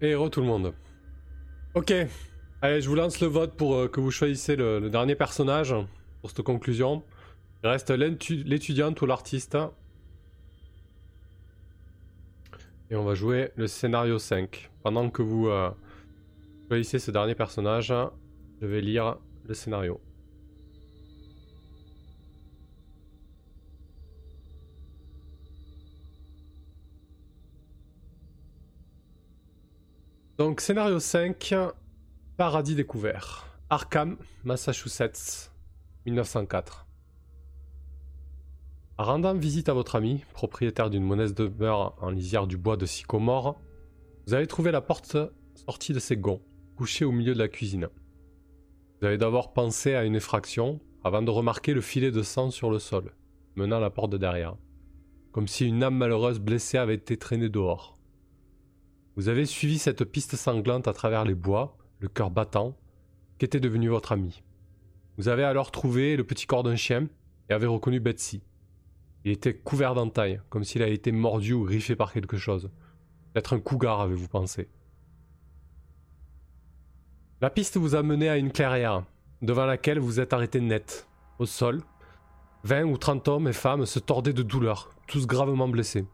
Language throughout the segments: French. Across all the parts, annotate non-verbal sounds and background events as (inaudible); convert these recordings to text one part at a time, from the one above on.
Et tout le monde. Ok, allez, je vous lance le vote pour euh, que vous choisissez le, dernier personnage pour cette conclusion. Il reste l'étu- l'étudiante ou l'artiste. Et on va jouer le scénario 5. Pendant que vous euh, choisissez ce dernier personnage, je vais lire le scénario. Donc, scénario 5, Paradis découvert. Arkham, Massachusetts, 1904. En rendant visite à votre ami, propriétaire d'une modeste demeure en lisière du bois de sycomore, vous avez trouvé la porte sortie de ses gonds, couchée au milieu de la cuisine. Vous avez d'abord pensé à une effraction, avant de remarquer le filet de sang sur le sol, menant à la porte de derrière, comme si une âme malheureuse blessée avait été traînée dehors. Vous avez suivi cette piste sanglante à travers les bois, le cœur battant, qu'était devenu votre ami. Vous avez alors trouvé le petit corps d'un chien et avez reconnu Betsy. Il était couvert d'entailles, comme s'il avait été mordu ou griffé par quelque chose. Peut-être un cougar, avez-vous pensé. La piste vous a mené à une clairière, devant laquelle vous êtes arrêté net. Au sol, 20 ou 30 hommes et femmes se tordaient de douleur, tous gravement blessés.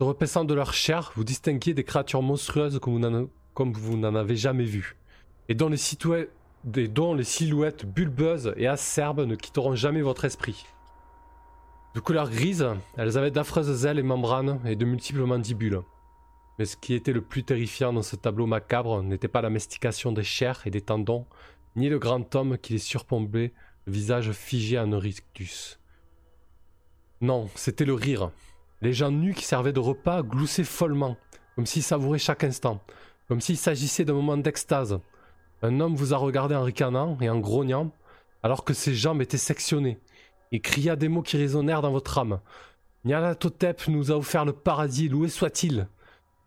Repaissant de leur chair, vous distinguiez des créatures monstrueuses comme vous n'en- avez jamais vues, et dont les, silhouettes bulbeuses et acerbes ne quitteront jamais votre esprit. De couleur grise, elles avaient d'affreuses ailes et membranes et de multiples mandibules. Mais ce qui était le plus terrifiant dans ce tableau macabre n'était pas la mastication des chairs et des tendons, ni le grand homme qui les surplombait, le visage figé en rictus. Non, c'était le rire. Les gens nus qui servaient de repas gloussaient follement, comme s'ils savouraient chaque instant, comme s'il s'agissait d'un moment d'extase. Un homme vous a regardé en ricanant et en grognant, alors que ses jambes étaient sectionnées, et cria des mots qui résonnèrent dans votre âme. Nyarlathotep nous a offert le paradis, loué soit-il.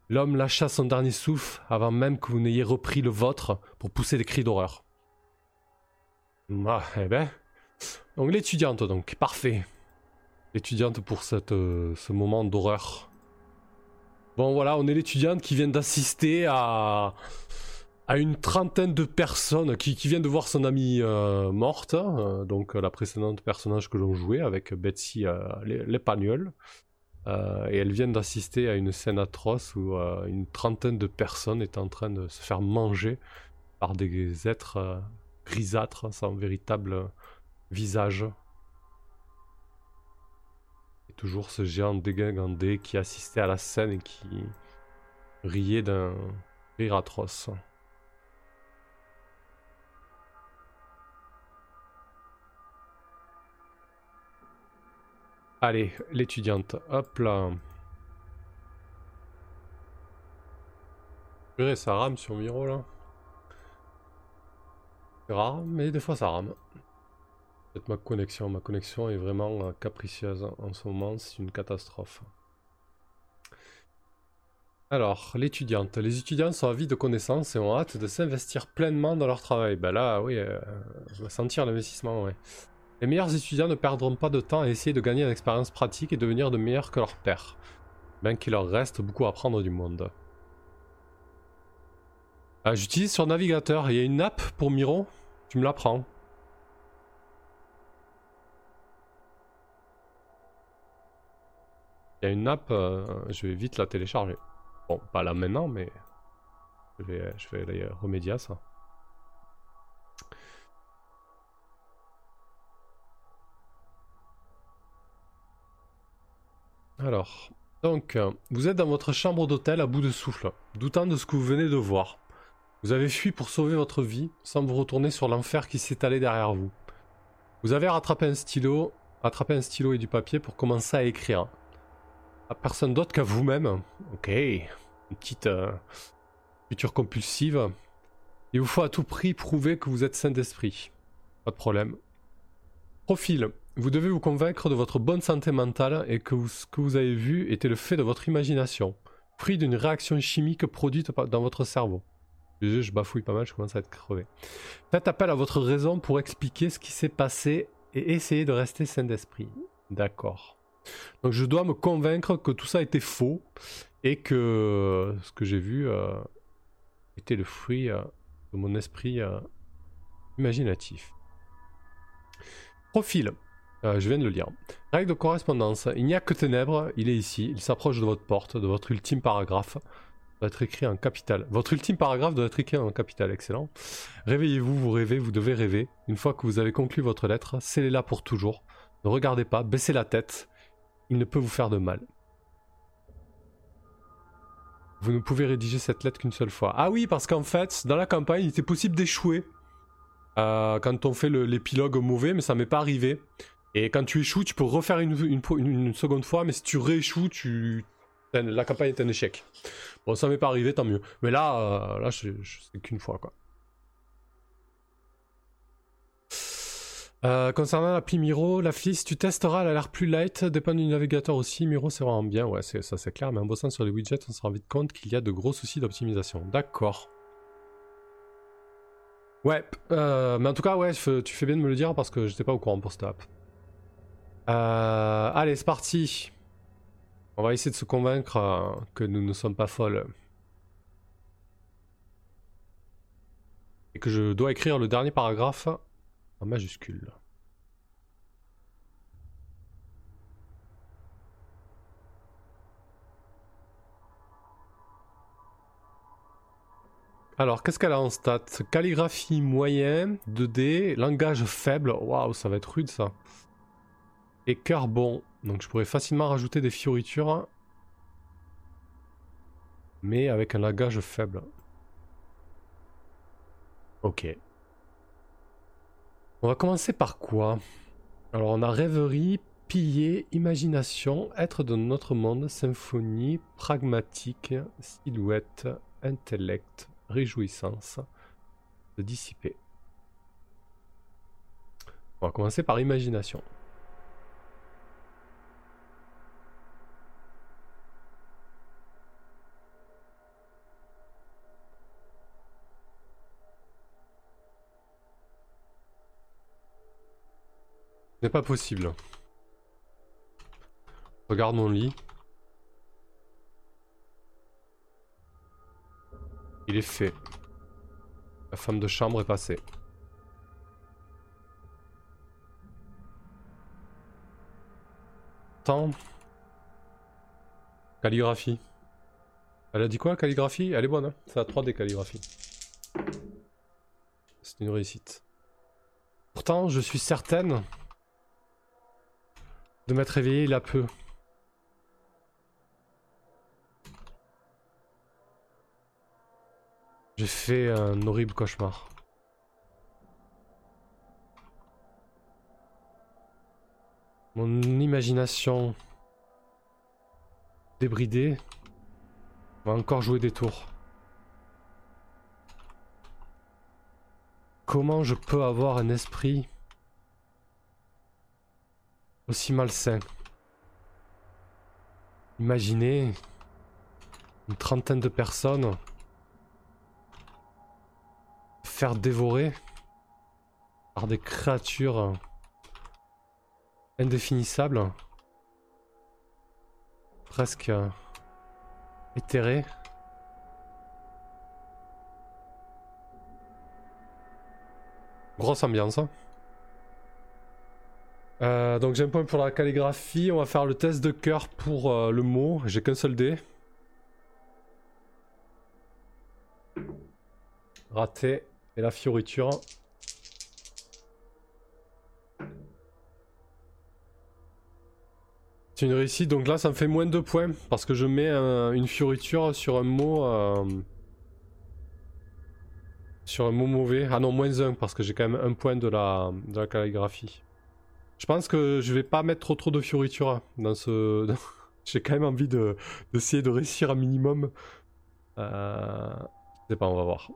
L'homme lâcha son dernier souffle avant même que vous n'ayez repris le vôtre pour pousser des cris d'horreur. Ah, eh ben. Donc l'étudiante, donc, parfait. L'étudiante pour cette, euh, ce moment d'horreur. Bon voilà, on est l'étudiante qui vient d'assister à, à une trentaine de personnes qui, qui viennent de voir son amie euh, morte, euh, donc euh, la précédente personnage que l'on jouait avec Betsy l'é- l'épagnole. Et elles viennent d'assister à une scène atroce où une trentaine de personnes est en train de se faire manger par des êtres grisâtres sans véritable visage. Toujours ce géant dégingandé qui assistait à la scène et qui riait d'un rire atroce. Allez, l'étudiante. Hop là. Purée, ça rame sur Miro là. C'est rare, mais des fois ça rame. Ma connexion. Ma connexion est vraiment euh, capricieuse en ce moment, c'est une catastrophe. Alors, l'étudiante. Les étudiants sont avides de connaissances et ont hâte de s'investir pleinement dans leur travail. Ben là, oui, euh, je vais sentir l'investissement. Les meilleurs étudiants ne perdront pas de temps à essayer de gagner une expérience pratique et devenir de meilleurs que leurs pairs, bien qu'il leur reste beaucoup à apprendre du monde. Ah, J'utilise sur navigateur, il y a une app pour Miro, tu me la prends. Il y a une app, euh, je vais vite la télécharger. Bon, pas là maintenant, mais je vais, aller remédier à ça. Alors, donc, euh, vous êtes dans votre chambre d'hôtel à bout de souffle, doutant de ce que vous venez de voir. Vous avez fui pour sauver votre vie, sans vous retourner sur l'enfer qui s'étalait derrière vous. Vous avez rattrapé un stylo, attrapé un stylo et du papier pour commencer à écrire. À personne d'autre qu'à vous-même. Ok, une petite euh, future compulsive. Il vous faut à tout prix prouver que vous êtes saint d'esprit. Pas de problème. Profil. Vous devez vous convaincre de votre bonne santé mentale et que ce que vous avez vu était le fait de votre imagination, fruit d'une réaction chimique produite dans votre cerveau. Désolé, je bafouille pas mal, je commence à être crevé. Faites appel à votre raison pour expliquer ce qui s'est passé et essayez de rester sain d'esprit. D'accord. Donc je dois me convaincre que tout ça était faux et que ce que j'ai vu euh, était le fruit euh, de mon esprit euh, imaginatif. Profil. je viens de le lire. Règle de correspondance. Il n'y a que ténèbres, il est ici, il s'approche de votre porte, de votre ultime paragraphe doit être écrit en capital. Votre ultime paragraphe doit être écrit en capital, excellent. Réveillez-vous, vous rêvez, vous devez rêver. Une fois que vous avez conclu votre lettre, scellez-la pour toujours. Ne regardez pas, baissez la tête. Il ne peut vous faire de mal. Vous ne pouvez rédiger cette lettre qu'une seule fois. Ah oui, parce qu'en fait, dans la campagne, il était possible d'échouer. Euh, quand on fait l'épilogue mauvais, mais ça m'est pas arrivé. Et quand tu échoues, tu peux refaire une, seconde fois, mais si tu rééchoues, tu, la campagne est un échec. Bon, ça m'est pas arrivé, tant mieux. Mais là, euh, là, sais qu'une fois, quoi. Euh, concernant l'appli Miro, la si tu testeras, elle a l'air plus light, dépend du navigateur aussi. Miro, c'est vraiment bien, ouais, ça c'est clair, mais en bossant sur les widgets, on se rend vite compte qu'il y a de gros soucis d'optimisation. D'accord. Ouais, euh, mais en tout cas, ouais, tu fais bien de me le dire parce que j'étais pas au courant pour cette app. allez, c'est parti. On va essayer de se convaincre euh, que nous ne sommes pas folles. Et que je dois écrire le dernier paragraphe en majuscule. Alors, qu'est-ce qu'elle a en stats? Calligraphie moyen, 2D, langage faible. Waouh, ça va être rude ça. Et cœur bon. Donc je pourrais facilement rajouter des fioritures. Mais avec un lagage faible. Ok. On va commencer par quoi? Alors on a rêverie, piller, imagination, être de notre monde, symphonie, pragmatique, silhouette, intellect, réjouissance, de dissiper. On va commencer par imagination. Pas possible. Regarde mon lit. Il est fait. La femme de chambre est passée. Tant. Calligraphie. Elle a dit quoi, calligraphie? Elle est bonne, hein C'est la 3D calligraphie. C'est une réussite. Pourtant, je suis certaine de m'être réveillé il a peu. J'ai fait un horrible cauchemar. Mon imagination débridée va encore jouer des tours. Comment je peux avoir un esprit aussi malsain. Imaginez une trentaine de personnes faire dévorer par des créatures indéfinissables, presque éthérées. Grosse ambiance. Hein. Euh, donc j'ai un point pour la calligraphie. On va faire le test de cœur pour euh, le mot. J'ai qu'un seul dé. Raté. Et la fioriture. C'est une réussite, donc là ça me fait moins de points parce que je mets une fioriture sur un mot. Euh, sur un mot mauvais. Ah non, moins 1 parce que j'ai quand même un point de la, de la calligraphie. Je pense que je vais pas mettre trop trop de fioritures dans ce. (laughs) J'ai quand même envie d'essayer de, réussir un minimum. Euh... Je sais pas, on va voir.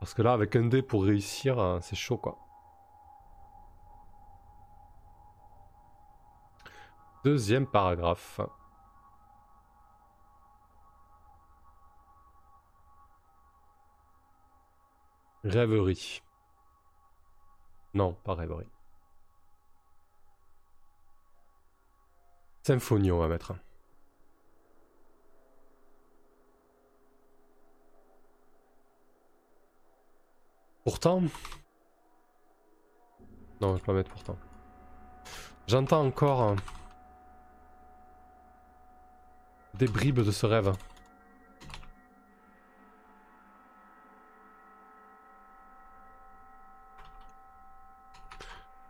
Parce que là, avec un dé pour réussir, euh, c'est chaud quoi. Deuxième paragraphe. Rêverie. Non, pas rêverie. Symphonie, on va mettre. Pourtant. Non, je vais pas mettre pourtant. J'entends encore hein, des bribes de ce rêve.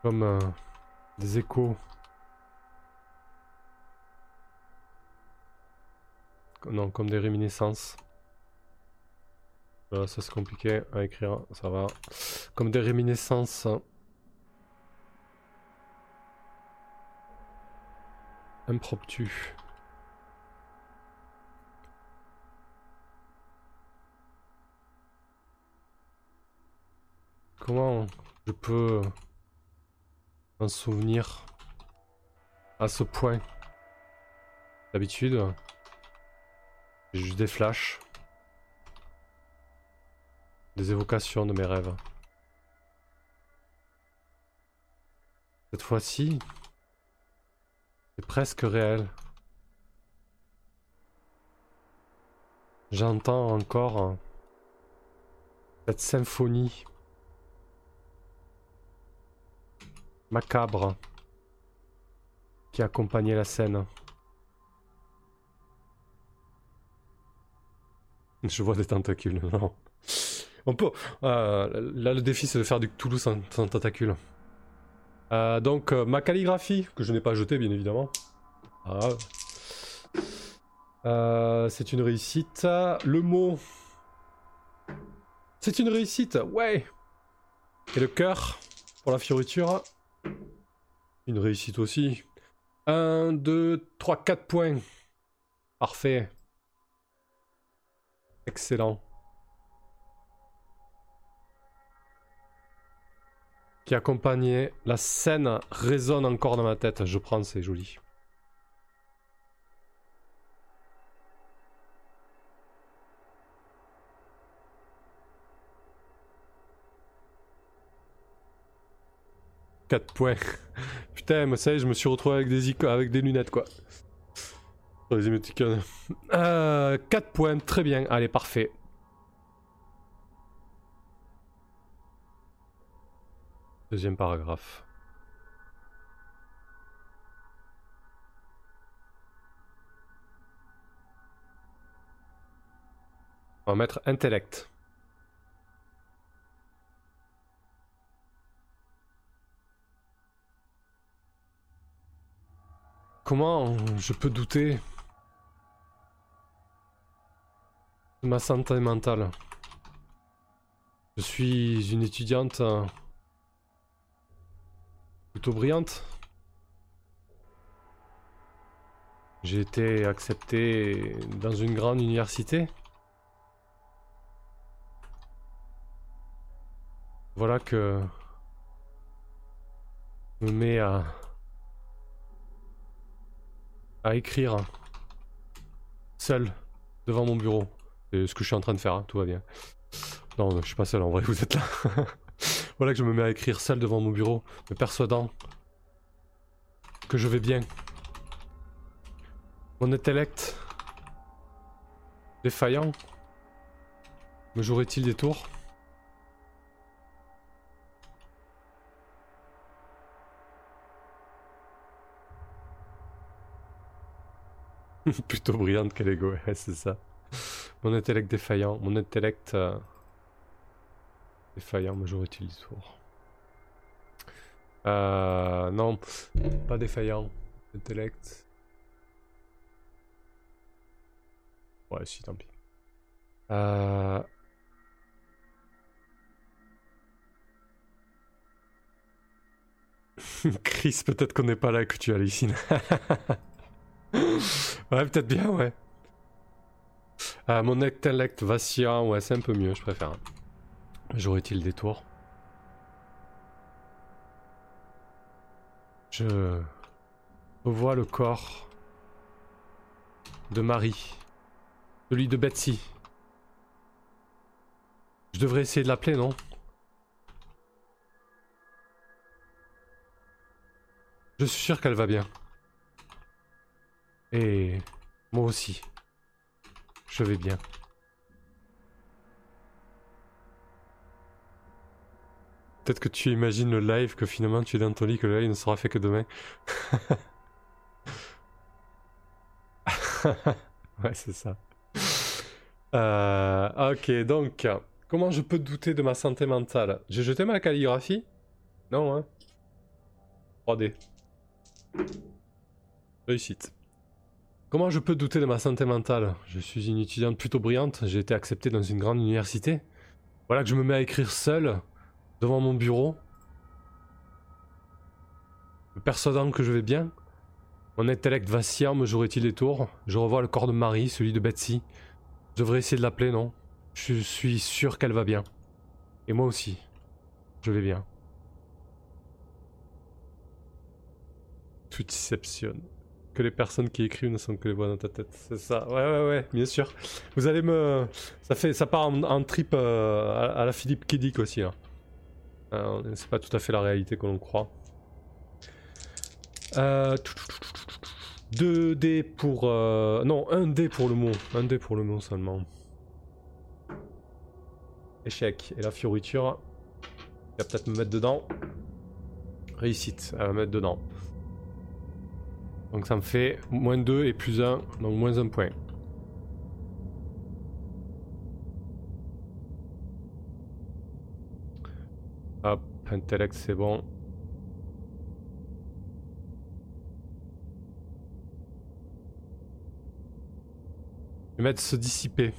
Comme euh, des échos. Non, comme des réminiscences. ça c'est compliqué à écrire, ça va. Comme des réminiscences. Impromptu. Comment je peux un souvenir à ce point? D'habitude, j'ai juste des flashs, des évocations de mes rêves. Cette fois-ci, c'est presque réel. J'entends encore cette symphonie macabre qui accompagnait la scène. Je vois des tentacules, (laughs) non. On peut. Euh, là, le défi, c'est de faire du Toulouse sans, tentacules. Euh, donc, euh, ma calligraphie, que je n'ai pas jetée, bien évidemment. Ah. c'est une réussite. Le mot. C'est une réussite, ouais. Et le cœur pour la fioriture. Une réussite aussi. 1, 2, 3, 4 points. Parfait. Excellent. Qui accompagnait la scène résonne encore dans ma tête. Je prends, c'est joli. 4 points. (laughs) Putain, mais ça y est, je me suis retrouvé avec des, avec des lunettes, quoi. Sur les émoticônes. Euh, 4 points, très bien. Allez, parfait. Deuxième paragraphe. On va mettre intellect. Comment je peux douter? Ma santé mentale Je suis une étudiante euh, plutôt brillante. J'ai été accepté dans une grande université. Voilà que me met à à écrire seul devant mon bureau. C'est ce que je suis en train de faire, hein, tout va bien. Non, je suis pas seul en vrai, vous êtes là. (laughs) voilà que je me mets à écrire seul devant mon bureau, me persuadant que je vais bien. Mon intellect défaillant me jouerait-il des tours? (laughs) Plutôt brillante que l'ego, ouais, c'est ça. Mon intellect défaillant, mon intellect euh, défaillant, mais j'aurais utilisé tour. Euh, non, pas défaillant. Intellect. Ouais, si, tant pis. Euh... (laughs) Chris, peut-être qu'on n'est pas là que tu hallucines. (laughs) ouais, peut-être bien, ouais. Ah, mon intellect vacillant, ouais, c'est un peu mieux, je préfère. J'aurais-il des tours Je revois le corps de Marie, celui de Betsy. Je devrais essayer de l'appeler, non? Je suis sûr qu'elle va bien. Et moi aussi. Je vais bien. Peut-être que tu imagines le live, que finalement tu es dans ton lit, que le live ne sera fait que demain. (laughs) ouais, c'est ça. Euh, ok, donc, comment je peux douter de ma santé mentale? J'ai jeté ma calligraphie? Non, hein 3D. Réussite. Comment je peux douter de ma santé mentale? Je suis une étudiante plutôt brillante, j'ai été acceptée dans une grande université. Voilà que je me mets à écrire seul, devant mon bureau, me persuadant que je vais bien. Mon intellect vacille me jouerait-il des tours? Je revois le corps de Marie, celui de Betsy. Je devrais essayer de l'appeler, non? Je suis sûr qu'elle va bien. Et moi aussi. Je vais bien. Twitchception. Que les personnes qui écrivent ne sont que les voix dans ta tête. C'est ça. Ouais, ouais, ouais, bien sûr. Vous allez me. Ça fait, ça part en, trip euh, à, la Philippe Kiddick aussi. Hein. Euh, c'est pas tout à fait la réalité que l'on croit. Euh, 2 dés pour... Euh, non, 1 dé pour le mot. 1 dé pour le mot seulement. Échec. Et la fioriture, il va peut-être me mettre dedans. Réussite, elle va me mettre dedans. Donc ça me fait moins 2 et plus 1, donc moins 1 point. Hop, intellect c'est bon. Je vais mettre se dissiper.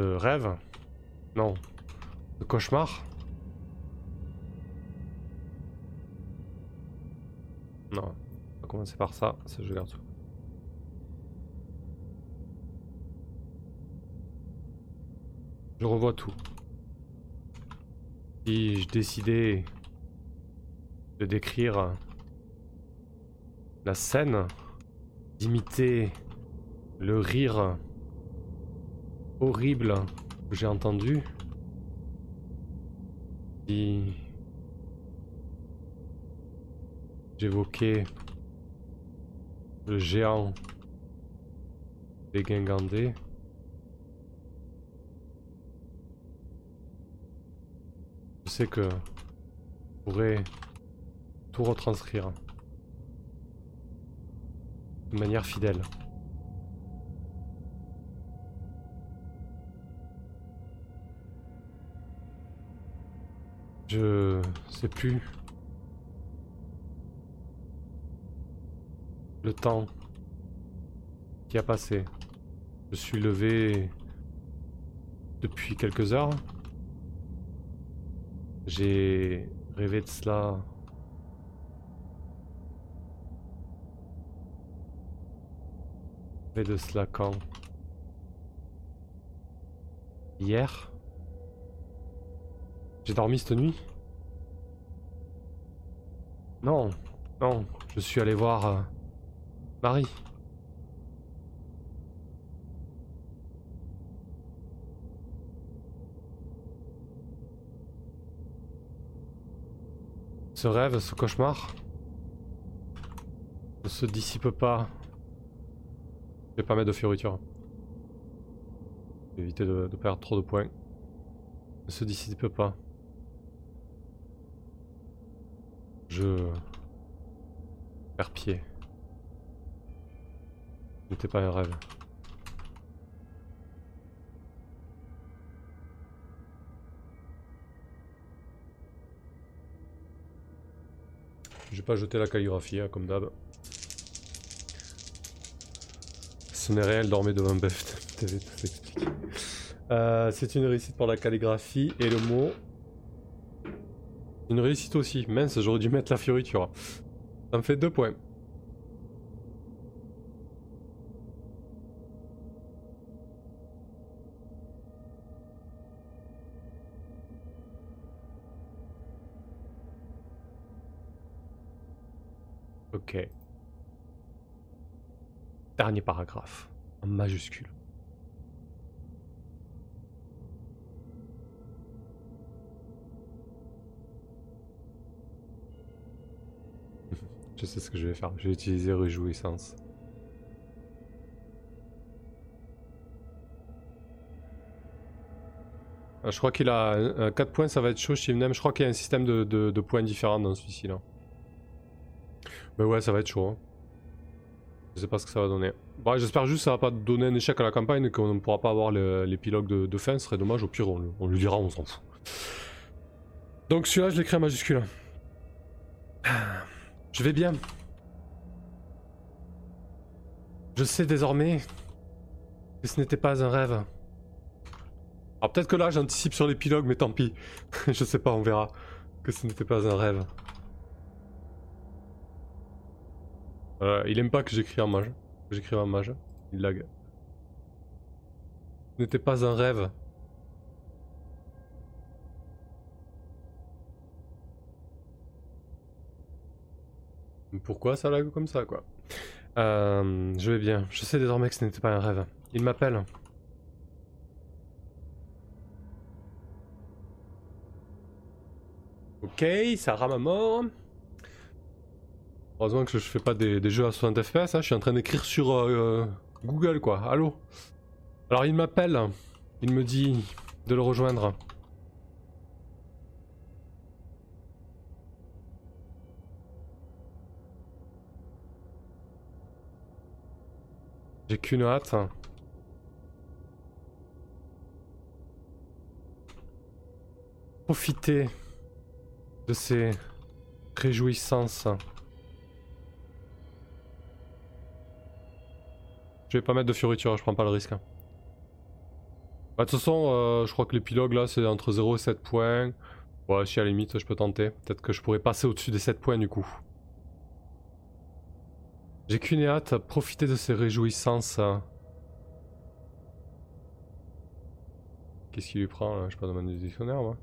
Rêve Non. De cauchemar Non. Commencer par ça, ça je garde tout. Je revois tout. Si je décidais de décrire la scène, d'imiter le rire horrible que j'ai entendu, j'évoquais le géant dégingandé, Je sais que je pourrais tout retranscrire de manière fidèle. Je sais plus le temps qui a passé. Je suis levé depuis quelques heures. J'ai rêvé de cela. Rêvé de cela quand? Hier? J'ai dormi cette nuit Non, non, je suis allé voir euh, Marie. Ce rêve, ce cauchemar ne se dissipe pas. Je vais pas mettre de fioriture. Éviter de, de perdre trop de points. Ne se dissipe pas. Je perds pied. N'était pas un rêve. J'ai pas jeté la calligraphie, hein, comme d'hab. Ce n'est réel, dormait devant s'explique. (laughs) Euh, c'est une réussite pour la calligraphie et le mot. Une réussite aussi. Mince, j'aurais dû mettre la fioriture. Ça me fait deux points. Ok. Dernier paragraphe, en majuscule. Je sais ce que je vais faire. Je vais utiliser réjouissance. Ah, je crois qu'il a 4 points, ça va être chaud Shivnem. Je crois qu'il y a un système de, points différents dans celui-ci là. Mais ouais, ça va être chaud. Hein. Je sais pas ce que ça va donner. Bon, J'espère juste que ça va pas donner un échec à la campagne et qu'on ne pourra pas avoir l'épilogue de, fin. Ce serait dommage. Au pire, on, lui dira, on s'en fout. Donc celui-là, je l'écris en majuscule. Je vais bien. Je sais désormais que ce n'était pas un rêve. Alors peut-être que là j'anticipe sur l'épilogue, mais tant pis. (laughs) je sais pas, on verra. Que ce n'était pas un rêve. il aime pas que j'écris en mage. J'écris en mage. Il lag. Ce n'était pas un rêve. Pourquoi ça lag comme ça quoi euh, Je vais bien. Je sais désormais que ce n'était pas un rêve. Il m'appelle. Ok, ça rame à mort. Heureusement que je fais pas des, jeux à 60 fps, hein. je suis en train d'écrire sur euh, Google quoi, allô? Alors il m'appelle, il me dit de le rejoindre. J'ai qu'une hâte. Profiter de ces réjouissances. Je vais pas mettre de fioriture, je prends pas le risque. Bah, de toute façon, euh, je crois que l'épilogue là c'est entre 0 et 7 points. Ouais, si à la limite je peux tenter. Peut-être que je pourrais passer au-dessus des 7 points du coup. J'ai qu'une hâte à profiter de ces réjouissances. Qu'est-ce qu'il lui prend là? Je sais pas dans mon dictionnaire moi.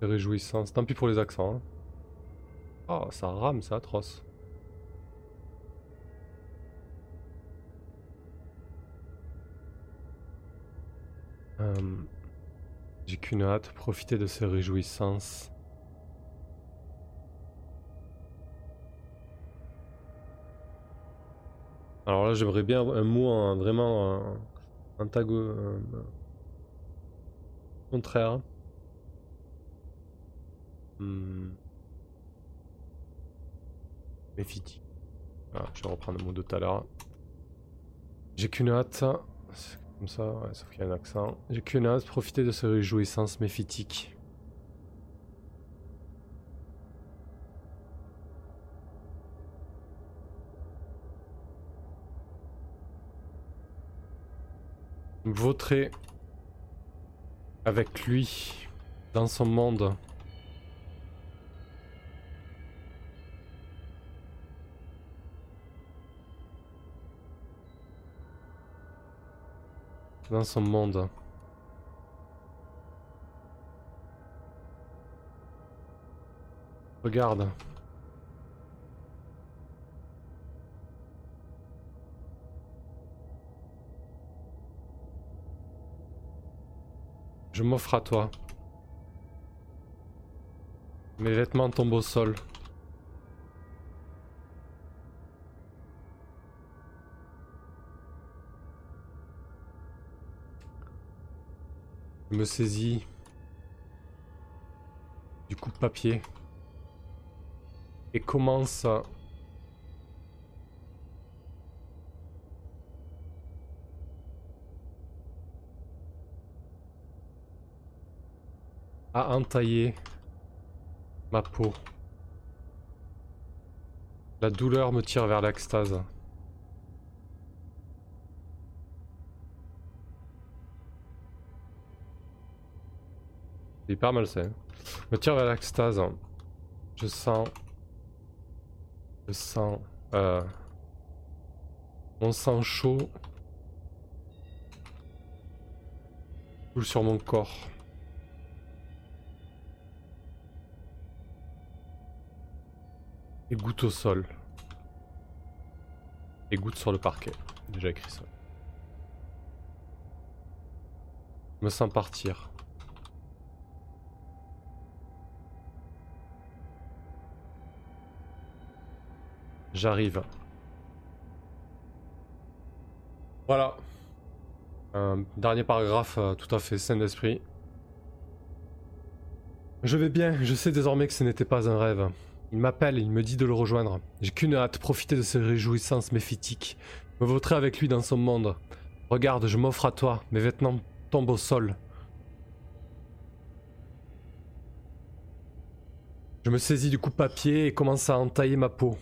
Ces réjouissances. Tant pis pour les accents. Hein. Oh, ça rame, c'est atroce. Euh, j'ai qu'une hâte, profiter de ces réjouissances. Alors là, j'aimerais bien un mot vraiment un, tago contraire. Hmm. Méphitique. Ah, je vais reprendre le mot de tout à l'heure. J'ai qu'une hâte. Comme ça, sauf qu'il y a un accent. J'ai qu'une hâte, profiter de ce réjouissance méphitique. Vautrer avec lui dans son monde. Dans son monde. Regarde. Je m'offre à toi. Mes vêtements tombent au sol. Je me saisis du coup de papier et commence à à entailler ma peau. La douleur me tire vers l'extase. C'est hyper malsain. Me tire vers l'extase. Je sens... Je sens... Euh, mon sang chaud coule sur mon corps. Et goutte au sol. Et goutte sur le parquet. Déjà écrit ça. Je me sens partir. j'arrive. Voilà. Un dernier paragraphe euh, tout à fait sain d'esprit. Je vais bien, je sais désormais que ce n'était pas un rêve. Il m'appelle, il me dit de le rejoindre. J'ai qu'une hâte, profiter de ses réjouissances méphitiques. Me vautrer avec lui dans son monde. Regarde, je m'offre à toi, mes vêtements tombent au sol. Je me saisis du coupe-papier et commence à entailler ma peau.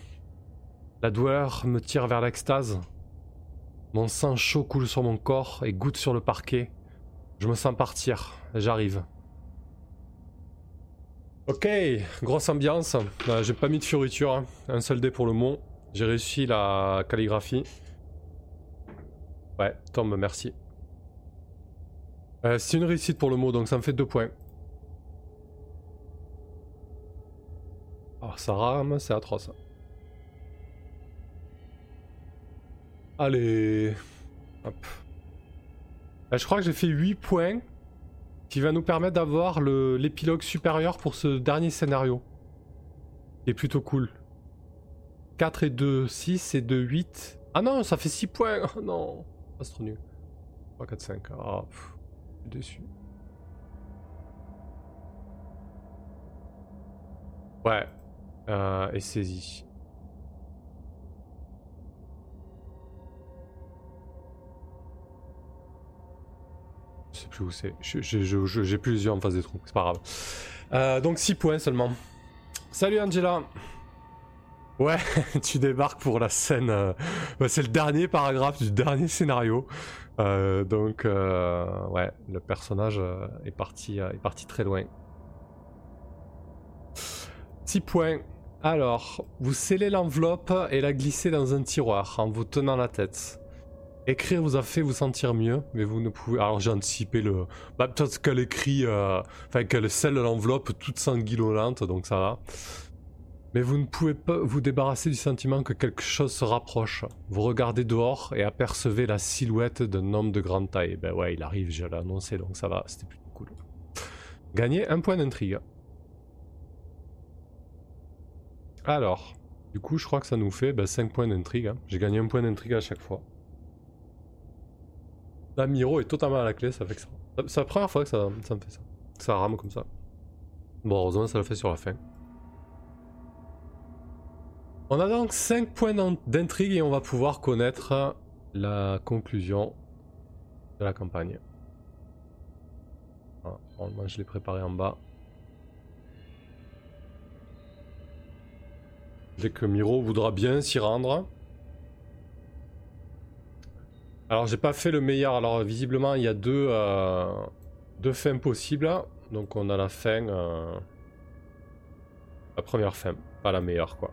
La douleur me tire vers l'extase. Mon sang chaud coule sur mon corps et goutte sur le parquet. Je me sens partir, j'arrive. Ok, grosse ambiance. Euh, j'ai pas mis de fioriture, hein. un seul dé pour le mot. J'ai réussi la calligraphie. Ouais, tombe, merci. Euh, c'est une réussite pour le mot, donc ça me fait deux points. Oh, ça rame, c'est atroce. Allez. Hop. Euh, je crois que j'ai fait 8 points qui va nous permettre d'avoir l'épilogue supérieur pour ce dernier scénario. Qui est plutôt cool. 4 et 2, 6 et 2, 8. Ah non, ça fait 6 points. Oh non, ah, c'est trop nul. 3, 4, 5. Ah, je suis déçu. Ouais. Euh, et saisie. Je sais plus où c'est. J'ai plus les yeux en face des trous, c'est pas grave. Euh, donc 6 points seulement. Salut Angela Ouais, (laughs) tu débarques pour la scène. Euh, c'est le dernier paragraphe du dernier scénario. Euh, donc, ouais, le personnage est, parti, est parti très loin. 6 points. Alors, vous scellez l'enveloppe et la glissez dans un tiroir en vous tenant la tête. Écrire vous a fait vous sentir mieux, mais vous ne pouvez. Alors j'ai anticipé le. Bah, peut-être qu'elle écrit. Euh, enfin, qu'elle scelle l'enveloppe toute sanguinolente, donc ça va. Mais vous ne pouvez pas vous débarrasser du sentiment que quelque chose se rapproche. Vous regardez dehors et apercevez la silhouette d'un homme de grande taille. Ben ouais, il arrive, je l'ai annoncé, donc ça va, c'était plutôt cool. Gagner un point d'intrigue. Alors, du coup, je crois que ça nous fait 5 ben, points d'intrigue. Hein. J'ai gagné un point d'intrigue à chaque fois. La Miro est totalement à la clé, ça fait que ça. C'est la première fois que ça, me fait ça. ça rame comme ça. Bon, heureusement, ça le fait sur la fin. On a donc 5 points d'intrigue et on va pouvoir connaître la conclusion de la campagne. Ah, moi je l'ai préparé en bas. Dès que Miro voudra bien s'y rendre. Alors j'ai pas fait le meilleur. Alors visiblement il y a deux, euh, deux fins possibles. Donc on a la fin... Euh, la première fin, pas la meilleure quoi.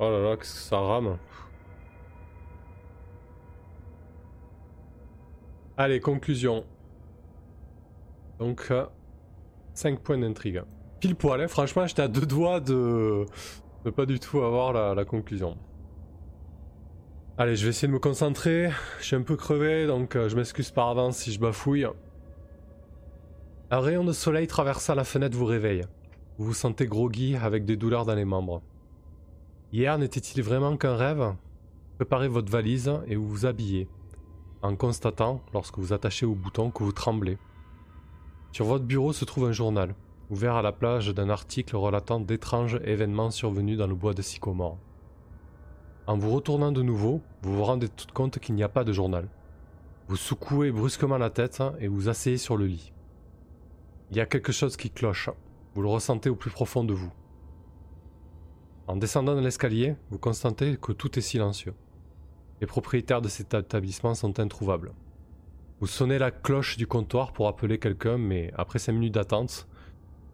Oh là là, que ça rame. Allez, conclusion. Donc, 5 euh, points d'intrigue. Pile poil, hein. franchement, j'étais à deux doigts de ne pas du tout avoir la, conclusion. Allez, je vais essayer de me concentrer. Je suis un peu crevé, donc euh, je m'excuse par avance si je bafouille. Un rayon de soleil traversant la fenêtre vous réveille. Vous vous sentez groggy avec des douleurs dans les membres. Hier n'était-il vraiment qu'un rêve? Préparez votre valise et vous vous habillez, en constatant, lorsque vous attachez au bouton, que vous tremblez. Sur votre bureau se trouve un journal ouvert à la plage d'un article relatant d'étranges événements survenus dans le bois de Sycomore. En vous retournant de nouveau, vous vous rendez tout compte qu'il n'y a pas de journal. Vous secouez brusquement la tête et vous asseyez sur le lit. Il y a quelque chose qui cloche, vous le ressentez au plus profond de vous. En descendant de l'escalier, vous constatez que tout est silencieux. Les propriétaires de cet établissement sont introuvables. Vous sonnez la cloche du comptoir pour appeler quelqu'un, mais après 5 minutes d'attente,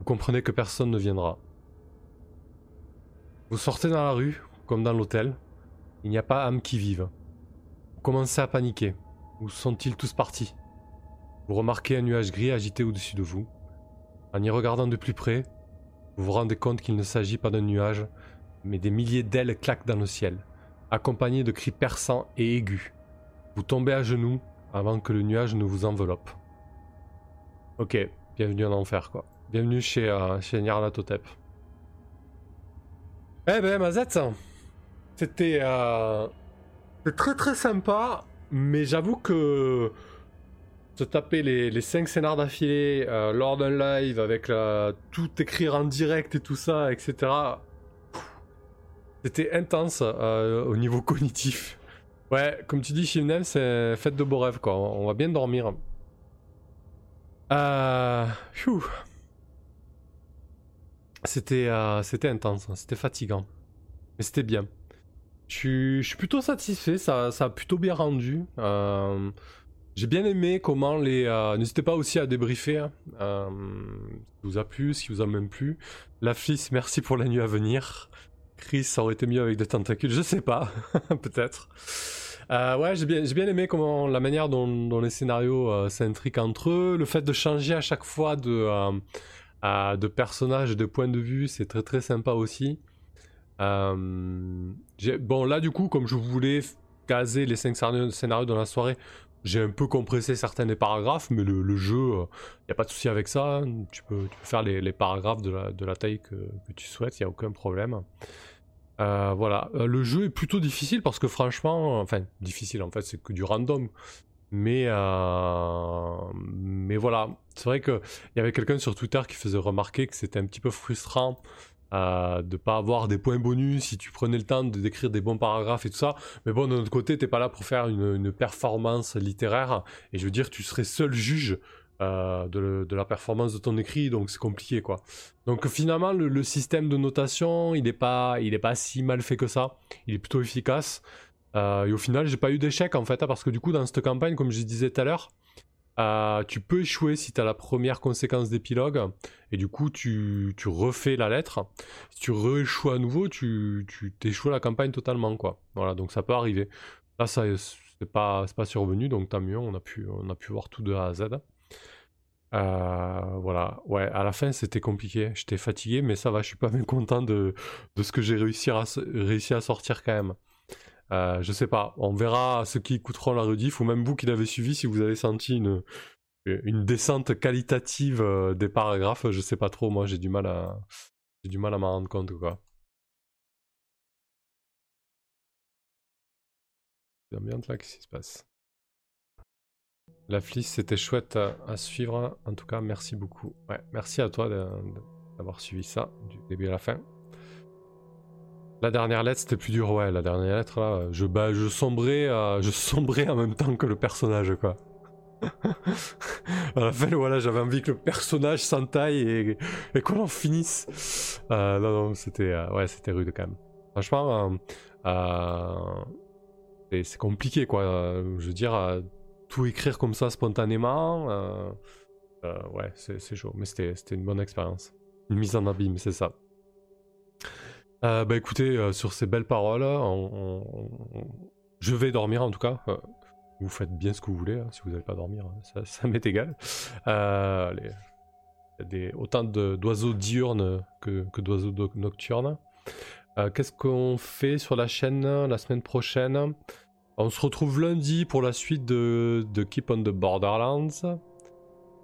vous comprenez que personne ne viendra. Vous sortez dans la rue, comme dans l'hôtel. Il n'y a pas âme qui vive. Vous commencez à paniquer. Où sont-ils tous partis? Vous remarquez un nuage gris agité au-dessus de vous. En y regardant de plus près, vous vous rendez compte qu'il ne s'agit pas d'un nuage, mais des milliers d'ailes claquent dans le ciel, accompagnées de cris perçants et aigus. Vous tombez à genoux avant que le nuage ne vous enveloppe. Ok, bienvenue en enfer quoi. Bienvenue chez, euh, chez Nyarlathotep. Eh ben Mazette, c'était euh, très très sympa, mais j'avoue que se taper les, les 5 scénars d'affilée euh, lors d'un live avec tout écrire en direct et tout ça, etc. C'était intense euh, au niveau (laughs) cognitif. Ouais, comme tu dis, Shimnem, c'est fête de beaux rêves, quoi. On va bien dormir. Euh... C'était euh, c'était intense, hein. c'était fatigant. Mais c'était bien. Je suis plutôt satisfait, ça, a plutôt bien rendu. Euh, j'ai bien aimé comment les. Euh, n'hésitez pas aussi à débriefer. Hein. Euh, ce qui vous a plu, ce qui vous a même plu. La Fliss, merci pour la nuit à venir. Chris, ça aurait été mieux avec des tentacules, je sais pas, (laughs) peut-être. Euh, ouais, j'ai bien, aimé comment la manière dont, les scénarios s'intriquent entre eux, le fait de changer à chaque fois de, de personnages et de point de vue, c'est très très sympa aussi. bon, là du coup, comme je voulais caser les 5 scénarios dans la soirée, j'ai un peu compressé certains des paragraphes, mais le, jeu, il euh, n'y a pas de souci avec ça. Hein. Tu, peux, faire les, paragraphes de la, taille que, tu souhaites, il n'y a aucun problème. Euh, voilà, euh, le jeu est plutôt difficile parce que franchement, enfin difficile en fait, c'est que du random. Mais, mais voilà, c'est vrai qu'il y avait quelqu'un sur Twitter qui faisait remarquer que c'était un petit peu frustrant de de pas avoir des points bonus si tu prenais le temps de décrire des bons paragraphes et tout ça. Mais bon, de notre côté, t'es pas là pour faire une, performance littéraire. Et je veux dire, tu serais seul juge euh, de, la performance de ton écrit, donc c'est compliqué quoi. Donc finalement, le, système de notation, il est pas, il pas si mal fait que ça. Il est plutôt efficace. Euh, et au final, j'ai pas eu d'échec en fait, hein, parce que du coup, dans cette campagne, comme je disais tout à l'heure, euh, tu peux échouer si tu as la première conséquence d'épilogue, et du coup tu, refais la lettre. Si tu rééchoues à nouveau, tu, t'échoues la campagne totalement, quoi. Voilà, donc ça peut arriver. Là, ça c'est pas, survenu, donc tant mieux, on a pu, voir tout de A à Z. Euh, voilà, ouais, à la fin c'était compliqué, j'étais fatigué, mais ça va, je suis pas bien content de, de ce que j'ai réussi à sortir quand même. Euh, je sais pas, on verra ceux qui écouteront la rediff ou même vous qui l'avez suivi si vous avez senti une, une descente qualitative euh, des paragraphes. Je sais pas trop, moi j'ai du mal à j'ai du mal à m'en rendre compte quoi. Là, qu'est-ce qui se passe? La flisse, c'était chouette à, suivre. En tout cas, merci beaucoup. Ouais, merci à toi d'avoir suivi ça du début à la fin. La dernière lettre, c'était plus dur, ouais. La dernière lettre, là, je, bah, je sombrais, euh, je sombrais en même temps que le personnage, quoi. (laughs) à la fin, voilà, j'avais envie que le personnage s'entaille et, qu'on en finisse. Euh, non, non, c'était, euh, ouais, rude quand même. Franchement, c'est compliqué, quoi. je veux dire, tout écrire comme ça spontanément, ouais, c'est chaud. Mais c'était une bonne expérience. Une mise en abîme, c'est ça. Euh, bah écoutez, euh, sur ces belles paroles, je vais dormir en tout cas. Euh, vous faites bien ce que vous voulez, hein, si vous n'allez pas dormir, hein, ça, m'est égal. Il y a autant d'oiseaux diurnes que, d'oiseaux nocturnes. Qu'est-ce qu'on fait sur la chaîne la semaine prochaine? On se retrouve lundi pour la suite de Keep on the Borderlands.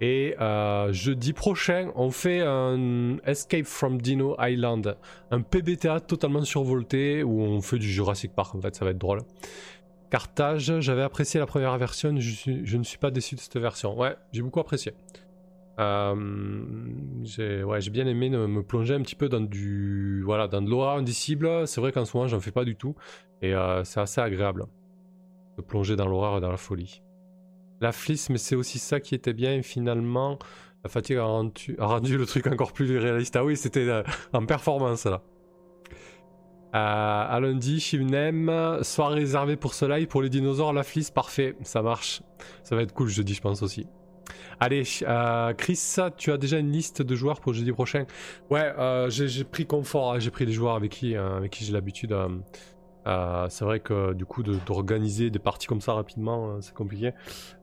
Et euh, jeudi prochain, on fait un Escape from Dino Island, un PBTA totalement survolté où on fait du Jurassic Park. En fait, ça va être drôle. Carthage, j'avais apprécié la première version, je, ne suis pas déçu de cette version. Ouais, j'ai beaucoup apprécié. Euh, j'ai ouais, bien aimé me plonger un petit peu dans du voilà dans de l'horreur indicible. C'est vrai qu'en ce moment, j'en fais pas du tout, et euh, c'est assez agréable de plonger dans l'horreur et dans la folie. La flisse, mais c'est aussi ça qui était bien. Finalement, la fatigue a rendu, le truc encore plus réaliste. Ah oui, c'était euh, en performance là. Euh, à lundi, Shivnem, soirée réservée pour ce live. Pour les dinosaures, la flisse, parfait, ça marche. Ça va être cool jeudi, je pense aussi. Allez, euh, Chris, tu as déjà une liste de joueurs pour jeudi prochain? Ouais, j'ai pris confort, hein. j'ai pris les joueurs avec qui, avec qui j'ai l'habitude euh, c'est vrai que du coup d'organiser des parties comme ça rapidement euh, c'est compliqué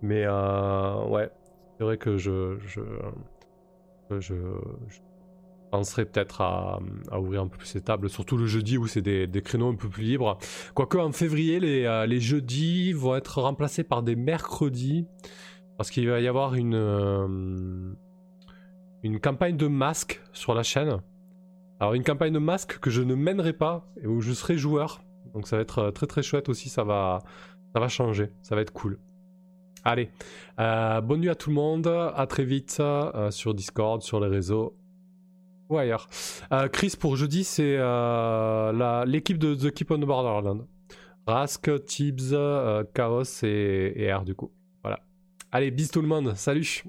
mais euh, ouais c'est vrai que je je, peut-être à, ouvrir un peu plus ces tables surtout le jeudi où c'est des, créneaux un peu plus libres quoique en février les, jeudis vont être remplacés par des mercredis Parce qu'il va y avoir une, une campagne de masques sur la chaîne. Alors une campagne de masques que je ne mènerai pas et où je serai joueur. Donc ça va être euh, très très chouette aussi, ça va, changer, ça va être cool. Allez, euh, bonne nuit à tout le monde, à très vite sur Discord, sur les réseaux ou ailleurs. Chris, pour jeudi, c'est l'équipe de The Keep on the Borderland. Rask, Tibbs, Chaos et, et R du coup. Allez, bis tout le monde, salut